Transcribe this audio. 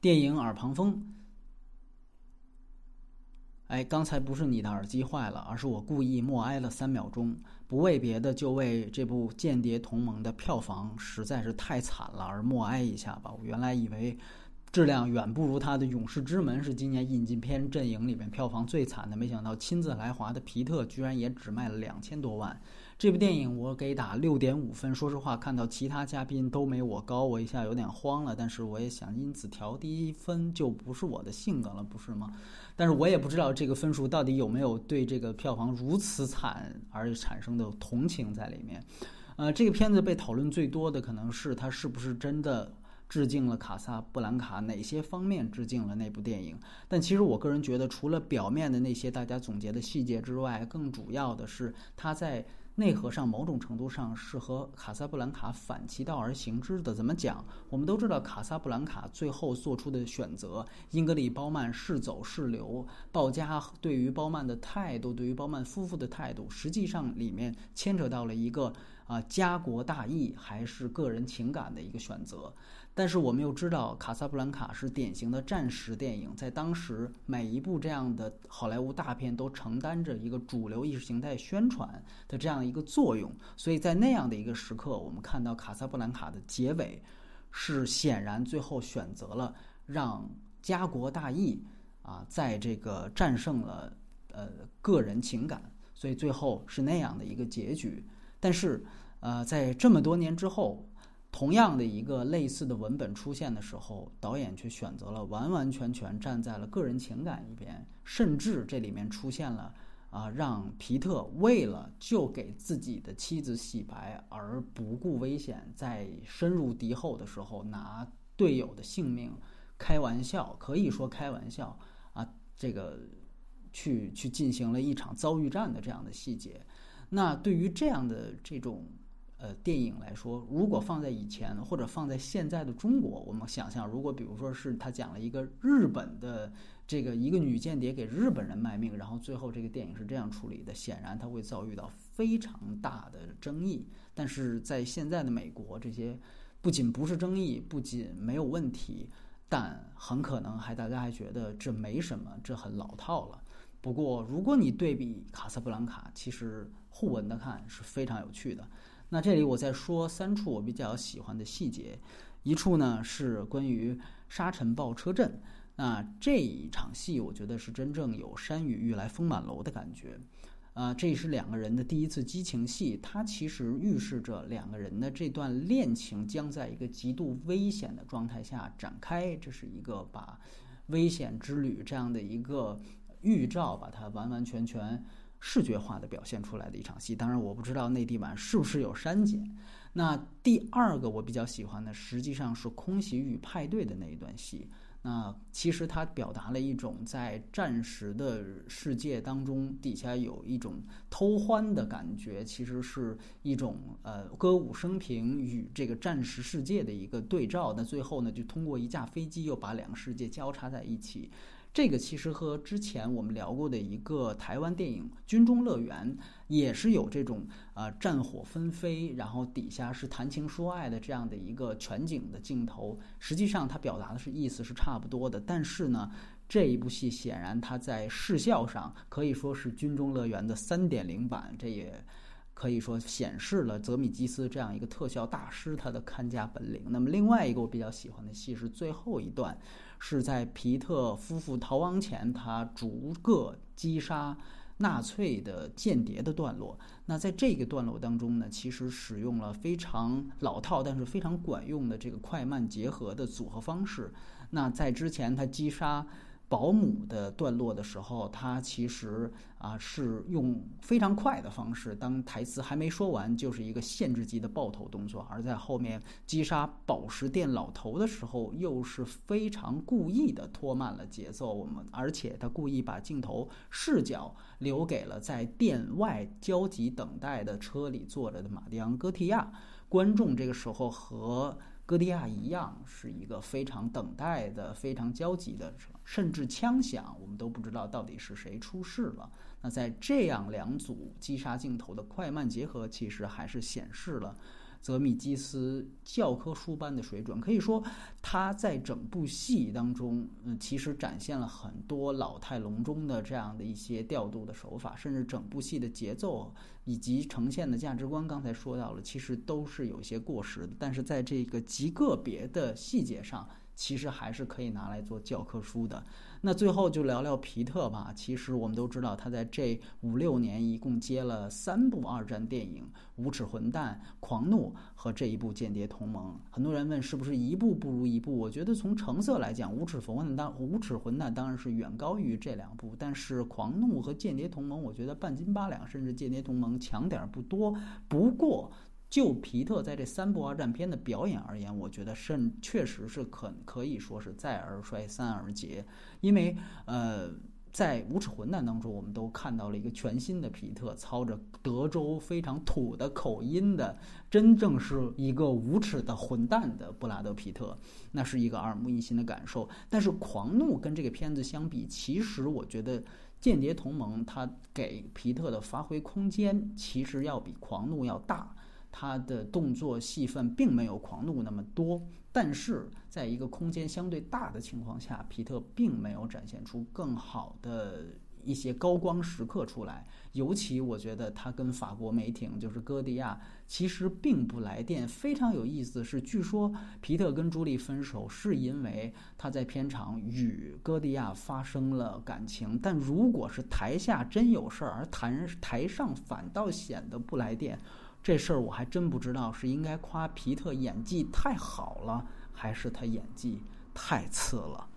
电影耳旁风。哎，刚才不是你的耳机坏了，而是我故意默哀了三秒钟，不为别的，就为这部《间谍同盟》的票房实在是太惨了而默哀一下吧。我原来以为质量远不如他的《勇士之门》是今年引进片阵营里面票房最惨的，没想到亲自来华的皮特居然也只卖了两千多万。这部电影我给打六点五分。说实话，看到其他嘉宾都没我高，我一下有点慌了。但是我也想，因此调低分就不是我的性格了，不是吗？但是我也不知道这个分数到底有没有对这个票房如此惨而产生的同情在里面。呃，这个片子被讨论最多的可能是它是不是真的致敬了卡萨布兰卡，哪些方面致敬了那部电影？但其实我个人觉得，除了表面的那些大家总结的细节之外，更主要的是它在。内核上某种程度上是和卡萨布兰卡反其道而行之的。怎么讲？我们都知道卡萨布兰卡最后做出的选择，英格里·褒曼是走是留，鲍嘉对于褒曼的态度，对于褒曼夫妇的态度，实际上里面牵扯到了一个啊家国大义还是个人情感的一个选择。但是我们又知道，卡萨布兰卡是典型的战时电影，在当时每一部这样的好莱坞大片都承担着一个主流意识形态宣传的这样一个作用，所以在那样的一个时刻，我们看到卡萨布兰卡的结尾是显然最后选择了让家国大义啊，在这个战胜了呃个人情感，所以最后是那样的一个结局。但是呃，在这么多年之后。同样的一个类似的文本出现的时候，导演却选择了完完全全站在了个人情感一边，甚至这里面出现了啊，让皮特为了就给自己的妻子洗白而不顾危险，在深入敌后的时候拿队友的性命开玩笑，可以说开玩笑啊，这个去去进行了一场遭遇战的这样的细节。那对于这样的这种。呃，电影来说，如果放在以前或者放在现在的中国，我们想象，如果比如说是他讲了一个日本的这个一个女间谍给日本人卖命，然后最后这个电影是这样处理的，显然他会遭遇到非常大的争议。但是在现在的美国，这些不仅不是争议，不仅没有问题，但很可能还大家还觉得这没什么，这很老套了。不过，如果你对比《卡萨布兰卡》，其实互文的看是非常有趣的。那这里我再说三处我比较喜欢的细节，一处呢是关于沙尘暴车震。那这一场戏我觉得是真正有山雨欲来风满楼的感觉。啊，这是两个人的第一次激情戏，它其实预示着两个人的这段恋情将在一个极度危险的状态下展开。这是一个把危险之旅这样的一个预兆，把它完完全全。视觉化的表现出来的一场戏，当然我不知道内地版是不是有删减。那第二个我比较喜欢的，实际上是空袭与派对的那一段戏。那其实它表达了一种在战时的世界当中，底下有一种偷欢的感觉，其实是一种呃歌舞升平与这个战时世界的一个对照。那最后呢，就通过一架飞机又把两个世界交叉在一起。这个其实和之前我们聊过的一个台湾电影《军中乐园》也是有这种啊战火纷飞，然后底下是谈情说爱的这样的一个全景的镜头。实际上它表达的是意思是差不多的，但是呢，这一部戏显然它在视效上可以说是《军中乐园》的三点零版，这也。可以说显示了泽米基斯这样一个特效大师他的看家本领。那么另外一个我比较喜欢的戏是最后一段，是在皮特夫妇逃亡前，他逐个击杀纳粹的间谍的段落。那在这个段落当中呢，其实使用了非常老套但是非常管用的这个快慢结合的组合方式。那在之前他击杀。保姆的段落的时候，他其实啊是用非常快的方式，当台词还没说完，就是一个限制级的爆头动作；而在后面击杀宝石店老头的时候，又是非常故意的拖慢了节奏。我们而且他故意把镜头视角留给了在店外焦急等待的车里坐着的马蒂昂·戈提亚。观众这个时候和。戈迪亚一样是一个非常等待的、非常焦急的，甚至枪响，我们都不知道到底是谁出事了。那在这样两组击杀镜头的快慢结合，其实还是显示了泽米基斯教科书般的水准。可以说，他在整部戏当中，嗯，其实展现了很多老态龙钟的这样的一些调度的手法，甚至整部戏的节奏以及呈现的价值观，刚才说到了，其实都是有些过时的。但是在这个极个别的细节上，其实还是可以拿来做教科书的。那最后就聊聊皮特吧。其实我们都知道，他在这五六年一共接了三部二战电影，《无耻混蛋》《狂怒》和这一部《间谍同盟》。很多人问是不是一部不如一部？我觉得从成色来讲，《无耻混蛋》当《无耻混蛋》当然是远高于这两部，但是《狂怒》和《间谍同盟》，我觉得半斤八两，甚至《间谍同盟》强点儿不多。不过。就皮特在这三部二战片的表演而言，我觉得甚确实是可可以说是再而衰，三而竭。因为呃，在《无耻混蛋》当中，我们都看到了一个全新的皮特，操着德州非常土的口音的，真正是一个无耻的混蛋的布拉德皮特，那是一个耳目一新的感受。但是《狂怒》跟这个片子相比，其实我觉得《间谍同盟》它给皮特的发挥空间，其实要比《狂怒》要大。他的动作戏份并没有狂怒那么多，但是在一个空间相对大的情况下，皮特并没有展现出更好的一些高光时刻出来。尤其我觉得他跟法国梅艇就是戈迪亚其实并不来电。非常有意思的是，据说皮特跟朱莉分手是因为他在片场与戈迪亚发生了感情，但如果是台下真有事儿，而台台上反倒显得不来电。这事儿我还真不知道，是应该夸皮特演技太好了，还是他演技太次了。